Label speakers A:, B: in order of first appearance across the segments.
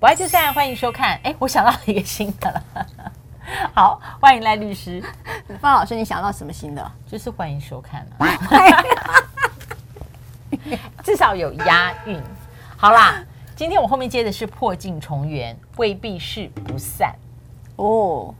A: 不爱就散，欢迎收看。哎，我想到一个新的了。好，欢迎赖律师。
B: 方老师，你想到什么新的？
A: 就是欢迎收看。至少有押韵。好啦，今天我后面接的是破镜重圆，未必是不散。哦，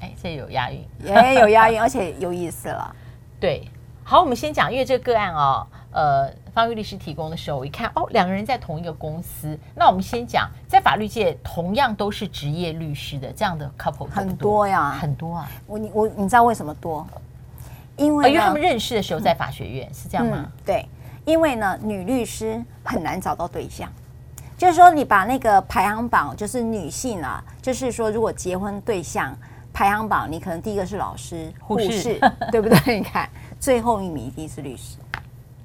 A: 哎，这有押韵，
B: 也有押韵，而且有意思了。
A: 对，好，我们先讲，因为这个个案哦，呃。方玉律师提供的时候，我一看哦，两个人在同一个公司。那我们先讲，在法律界同样都是职业律师的这样的 couple
B: 很多呀，
A: 很多啊。
B: 我你我你知道为什么多？因为、
A: 哦、因为他们认识的时候在法学院，嗯、是这样吗、嗯？
B: 对，因为呢，女律师很难找到对象。就是说，你把那个排行榜，就是女性啊，就是说，如果结婚对象排行榜，你可能第一个是老师、护士，士对不对？你看，最后一名一定是律师。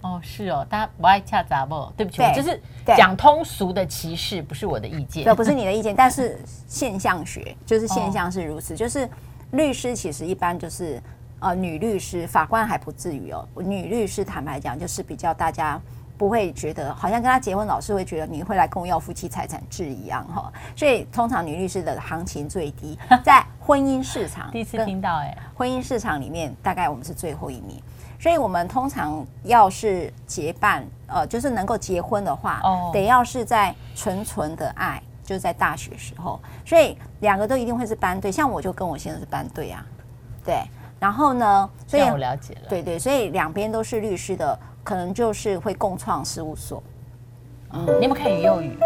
A: 哦，是哦，大家不爱恰杂不？对不起，对就是讲通俗的歧视，不是我的意见，
B: 对，不是你的意见，但是现象学就是现象是如此，哦、就是律师其实一般就是呃女律师，法官还不至于哦，女律师坦白讲就是比较大家不会觉得好像跟他结婚，老是会觉得你会来跟我要夫妻财产制一样哈、哦，所以通常女律师的行情最低，在婚姻市场
A: 第一次听到哎，
B: 婚姻市场里面大概我们是最后一名。所以，我们通常要是结伴，呃，就是能够结婚的话，哦，得要是在纯纯的爱，就是在大学时候。所以，两个都一定会是班对。像我就跟我先生是班对啊，对。然后呢，所以
A: 我了解了，
B: 对对，所以两边都是律师的，可能就是会共创事务所。
A: 嗯，你们看于幼语，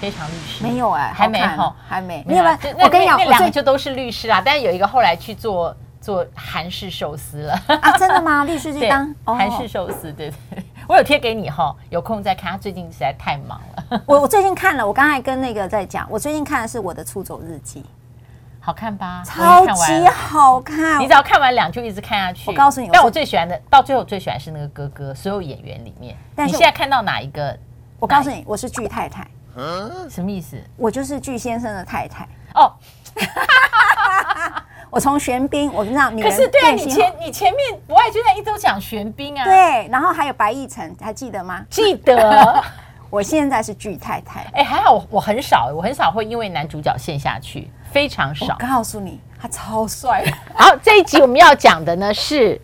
A: 非常律师
B: 没有哎，
A: 还没哈，
B: 还没。
A: 没有，我跟你讲，那两个就都是律师啊，但是有一个后来去做。做韩式寿司了
B: 啊？真的吗？律师去当
A: 韩式寿司，对对，我有贴给你哈，有空再看。他最近实在太忙了。
B: 我我最近 看了，我刚才跟那个在讲，我最近看的是我的出走日记，
A: 好看吧？
B: 超级好看！
A: 你只要看完两就一直看下去。
B: 我告诉你，
A: 但我最喜欢的，到最后最喜欢是那个哥哥。所有演员里面，但你现在看到哪一个？
B: 我告诉你，我是巨太太。
A: 嗯，什么意思？
B: 我就是巨先生的太太哦。我从玄彬，我跟你讲，
A: 可是对啊，你前你前面不爱就在一直讲玄彬啊，
B: 对，然后还有白易辰，还记得吗？
A: 记得。
B: 我现在是巨太太，
A: 哎，还好我很少，我很少会因为男主角陷下去，非常少。
B: 我告诉你，他超帅。
A: 好，这一集我们要讲的呢是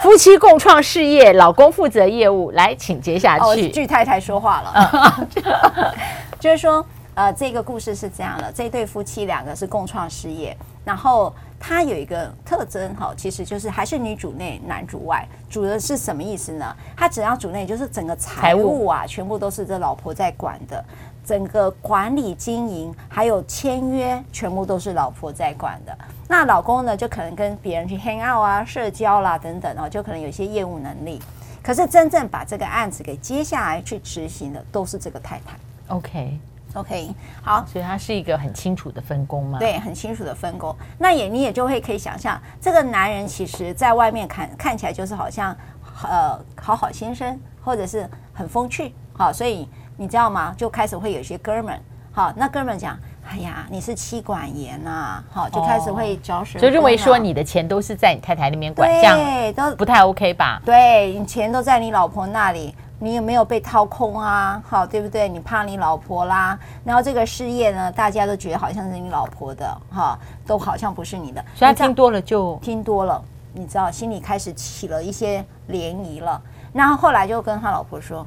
A: 夫妻共创事业，老公负责业务，来，请接下去。
B: 巨太太说话了，就是说。呃，这个故事是这样的，这对夫妻两个是共创事业，然后他有一个特征哈，其实就是还是女主内男主外，主的是什么意思呢？他只要主内，就是整个财务啊，全部都是这老婆在管的，整个管理经营还有签约，全部都是老婆在管的。那老公呢，就可能跟别人去 hang out 啊，社交啦等等哦，就可能有一些业务能力。可是真正把这个案子给接下来去执行的，都是这个太太。
A: OK。
B: OK，好，
A: 所以它是一个很清楚的分工嘛？
B: 对，很清楚的分工。那也你也就会可以想象，这个男人其实在外面看看起来就是好像呃好好先生，或者是很风趣，好，所以你知道吗？就开始会有一些哥们，好，那哥们讲，哎呀，你是妻管严呐，好，就开始会嚼舌，
A: 就认为说你的钱都是在你太太那边管，这样都不太 OK 吧？
B: 对，你钱都在你老婆那里。你有没有被掏空啊？好，对不对？你怕你老婆啦，然后这个事业呢，大家都觉得好像是你老婆的，哈，都好像不是你的。
A: 所以他听多了就
B: 听多了，你知道，心里开始起了一些涟漪了。然后后来就跟他老婆说：“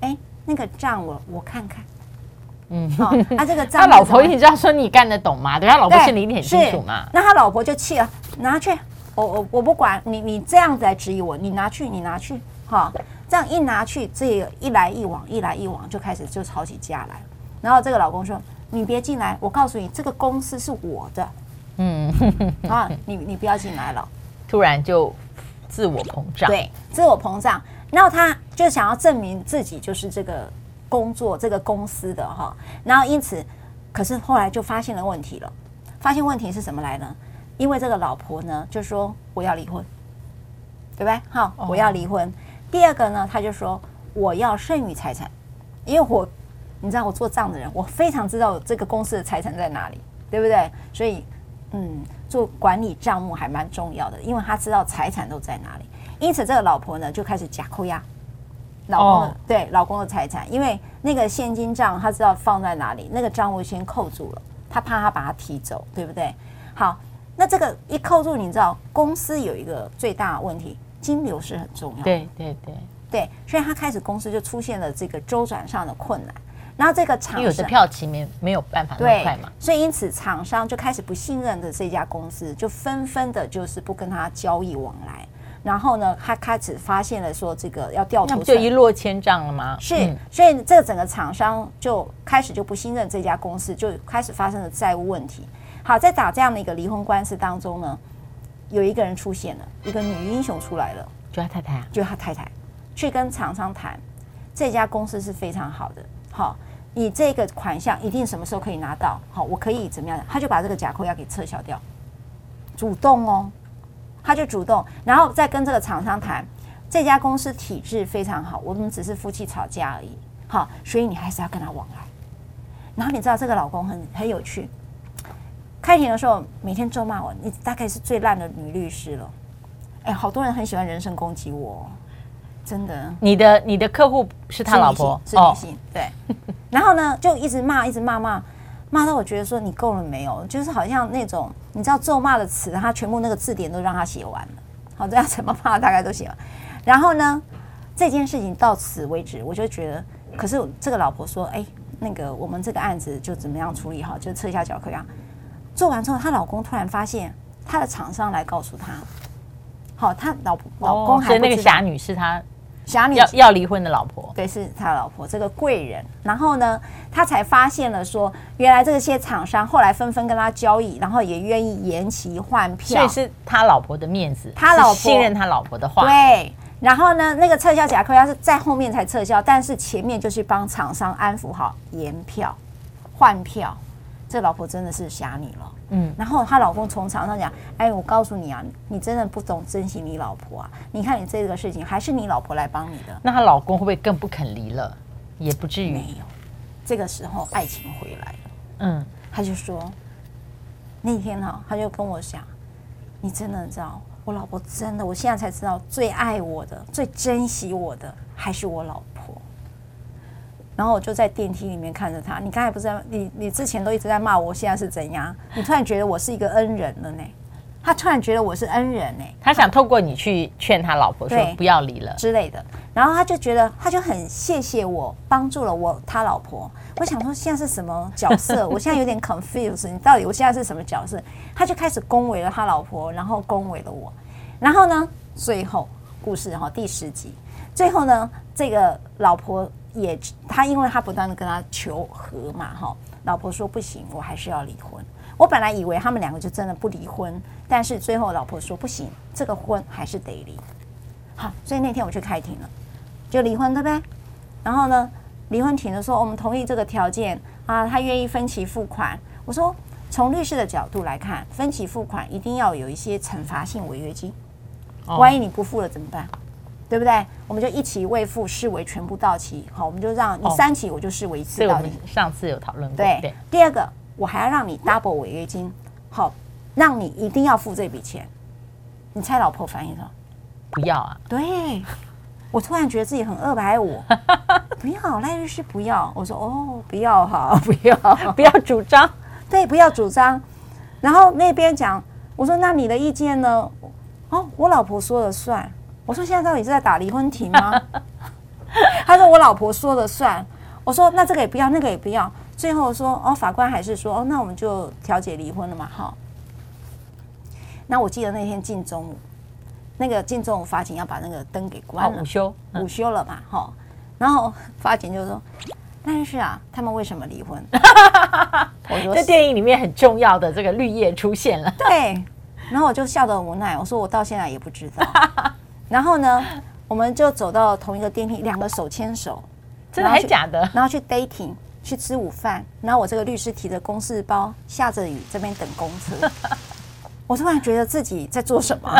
B: 哎，那个账我我看看。”嗯，好，那 这个账，他
A: 老婆你知道说你干得懂吗？对，他老婆心里你很清楚嘛。
B: 那他老婆就气了，拿去，我我我不管你，你这样子来质疑我，你拿去，你拿去，哈。这样一拿去，这个一来一往，一来一往就开始就吵起架来。然后这个老公说：“你别进来，我告诉你，这个公司是我的。”嗯，啊，你你不要进来了。
A: 突然就自我膨胀，
B: 对，自我膨胀。然后他就想要证明自己就是这个工作这个公司的哈。然后因此，可是后来就发现了问题了。发现问题是什么来呢？因为这个老婆呢就说：“我要离婚，对不对？好，我要离婚。”第二个呢，他就说我要剩余财产，因为我你知道我做账的人，我非常知道这个公司的财产在哪里，对不对？所以嗯，做管理账目还蛮重要的，因为他知道财产都在哪里。因此，这个老婆呢就开始假扣押，老公对老公的财产，因为那个现金账他知道放在哪里，那个账户先扣住了，他怕他把他提走，对不对？好，那这个一扣住，你知道公司有一个最大问题，金流是很重要。
A: 对对对
B: 对，所以他开始公司就出现了这个周转上的困难。然后这个厂商
A: 有的票期没没有办法那么快嘛，
B: 所以因此厂商就开始不信任的这家公司，就纷纷的就是不跟他交易往来。然后呢，他开始发现了说这个要掉头，
A: 那就一落千丈了吗？
B: 是，嗯、所以这整个厂商就开始就不信任这家公司，就开始发生了债务问题。好，在打这样的一个离婚官司当中呢，有一个人出现了，一个女英雄出来了，
A: 就他太太啊，
B: 就他太太去跟厂商谈，这家公司是非常好的。好，你这个款项一定什么时候可以拿到？好，我可以怎么样？他就把这个假扣押给撤销掉，主动哦，他就主动，然后再跟这个厂商谈，这家公司体制非常好，我们只是夫妻吵架而已。好，所以你还是要跟他往来。然后你知道这个老公很很有趣。开庭的时候，每天咒骂我，你大概是最烂的女律师了。哎，好多人很喜欢人身攻击我，真的。
A: 你的你的客户是他老婆，
B: 是女性，哦、对。然后呢，就一直骂，一直骂骂，骂到我觉得说你够了没有？就是好像那种你知道咒骂的词，他全部那个字典都让他写完了。好，这样怎么骂大概都写完。然后呢，这件事情到此为止，我就觉得，可是这个老婆说，哎，那个我们这个案子就怎么样处理好，就撤下假扣押。做完之后，她老公突然发现她的厂商来告诉她，好，她老婆老公还
A: 是那个侠女是她
B: 侠女
A: 要要离婚的老婆，
B: 对，是她老婆这个贵人。然后呢，她才发现了说，原来这些厂商后来纷纷跟她交易，然后也愿意延期换票，
A: 所以是他老婆的面子，
B: 他老婆
A: 信任他老婆的话。
B: 对，然后呢，那个撤销假扣押是在后面才撤销，但是前面就是帮厂商安抚好延票换票。这老婆真的是侠女了，嗯，然后她老公从床上讲，哎，我告诉你啊，你真的不懂珍惜你老婆啊！你看你这个事情还是你老婆来帮你的，
A: 那她老公会不会更不肯离了？也不至于。
B: 没有，这个时候爱情回来了，嗯，他就说那天哈、啊，他就跟我讲，你真的知道，我老婆真的，我现在才知道，最爱我的、最珍惜我的还是我老婆。然后我就在电梯里面看着他。你刚才不是在你你之前都一直在骂我，现在是怎样？你突然觉得我是一个恩人了呢？他突然觉得我是恩人呢？
A: 他想透过你去劝他老婆说不要离了
B: 之类的。然后他就觉得他就很谢谢我帮助了我他老婆。我想说现在是什么角色？我现在有点 confused。你到底我现在是什么角色？他就开始恭维了他老婆，然后恭维了我。然后呢，最后故事哈第十集，最后呢这个老婆。也，他因为他不断的跟他求和嘛，哈，老婆说不行，我还是要离婚。我本来以为他们两个就真的不离婚，但是最后老婆说不行，这个婚还是得离。好，所以那天我去开庭了，就离婚对不对？然后呢，离婚庭的时候，我们同意这个条件啊，他愿意分期付款。我说，从律师的角度来看，分期付款一定要有一些惩罚性违约金，万一你不付了怎么办？对不对？我们就一期未付视为全部到期，好，我们就让你三期，我就视为一次到期。
A: 上次有讨论过。
B: 对，对。第二个，我还要让你 double 违约金，好，让你一定要付这笔钱。你猜老婆反应什么？
A: 不要啊！
B: 对，我突然觉得自己很二百五，不要赖律师不要。我说哦，不要哈，不要
A: 不要主张，
B: 对，不要主张。然后那边讲，我说那你的意见呢？哦，我老婆说了算。我说现在到底是在打离婚庭吗？他说我老婆说了算。我说那这个也不要，那个也不要。最后说哦，法官还是说哦，那我们就调解离婚了嘛。好。那我记得那天进中午，那个进中午法警要把那个灯给关了，
A: 午休
B: 午休了嘛。好。然后法警就说：“但是啊，他们为什么离婚？”
A: 我说在电影里面很重要的这个绿叶出现了。
B: 对。然后我就笑得很无奈。我说我到现在也不知道。然后呢，我们就走到同一个电梯，两个手牵手，
A: 真的还假的？
B: 然后去 dating，去吃午饭。然后我这个律师提着公事包，下着雨这边等公车。我突然觉得自己在做什么？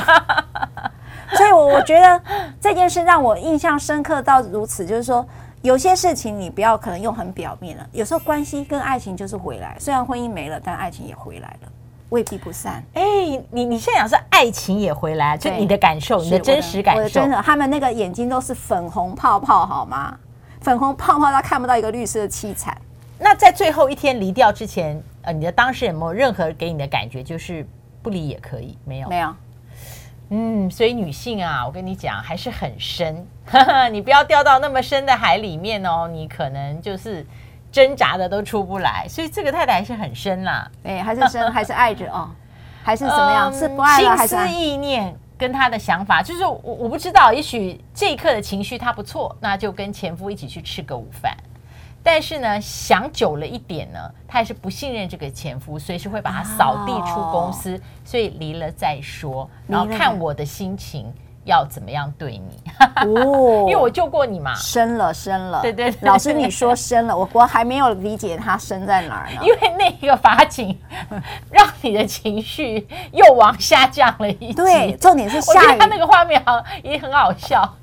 B: 所以，我我觉得这件事让我印象深刻到如此，就是说，有些事情你不要可能用很表面了，有时候关系跟爱情就是回来。虽然婚姻没了，但爱情也回来了。未必不散。
A: 哎，你你现在讲是爱情也回来，就你的感受，你的真实感受，
B: 真的，他们那个眼睛都是粉红泡泡，好吗？粉红泡泡，他看不到一个绿色的凄惨。
A: 那在最后一天离掉之前，呃，你的当事人有没有任何给你的感觉，就是不离也可以？没有，
B: 没有。
A: 嗯，所以女性啊，我跟你讲，还是很深，你不要掉到那么深的海里面哦，你可能就是。挣扎的都出不来，所以这个太太还是很深啦。
B: 哎，还是深，还是爱着哦，还是怎么样？嗯、是不爱了还是？
A: 心思意念跟他的想法，就是我我不知道，也许这一刻的情绪他不错，那就跟前夫一起去吃个午饭。但是呢，想久了一点呢，他还是不信任这个前夫，随时会把他扫地出公司，哦、所以离了再说，然后看我的心情。要怎么样对你？哦，因为我救过你嘛。
B: 生了，生了。
A: 对对，对，
B: 老师你说生了，我我还没有理解他生在哪儿呢。
A: 因为那个法警让你的情绪又往下降了一级。
B: 对，重点是下雨。
A: 他那个画面好也很好笑。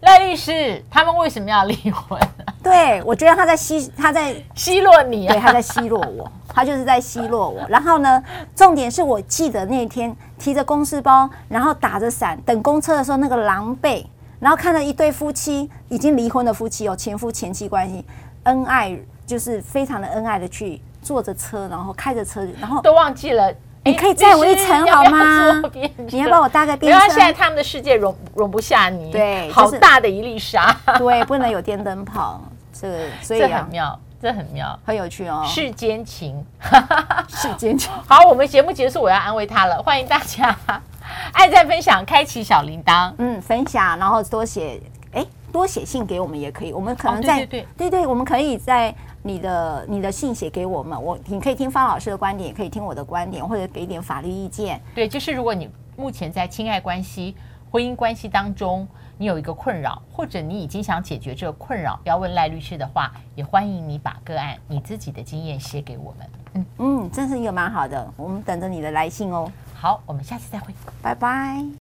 A: 赖律师，他们为什么要离婚？
B: 对，我觉得他在奚他在
A: 奚落你啊，
B: 对，他在奚落我，他就是在奚落我。然后呢，重点是我记得那天提着公事包，然后打着伞等公车的时候那个狼狈，然后看到一对夫妻已经离婚的夫妻哦，前夫前妻关系，恩爱就是非常的恩爱的去坐着车，然后开着车，然后
A: 都忘记了。
B: 你可以载我一程好吗？你要帮我搭个
A: 电车。现在他们的世界容容不下你，
B: 对，
A: 好大的一粒沙，
B: 对，不能有电灯泡，这个所以
A: 这很妙，这很妙，
B: 很有趣哦。
A: 世间情，
B: 世间情。
A: 好，我们节目结束，我要安慰他了。欢迎大家 按赞分享，开启小铃铛，
B: 嗯，分享，然后多写，哎，多写信给我们也可以，我们可能在对对对，我们可以在。你的你的信写给我们，我你可以听方老师的观点，也可以听我的观点，或者给一点法律意见。
A: 对，就是如果你目前在亲爱关系、婚姻关系当中，你有一个困扰，或者你已经想解决这个困扰，要问赖律师的话，也欢迎你把个案你自己的经验写给我们。
B: 嗯嗯，这是一个蛮好的，我们等着你的来信哦。
A: 好，我们下次再会，
B: 拜拜。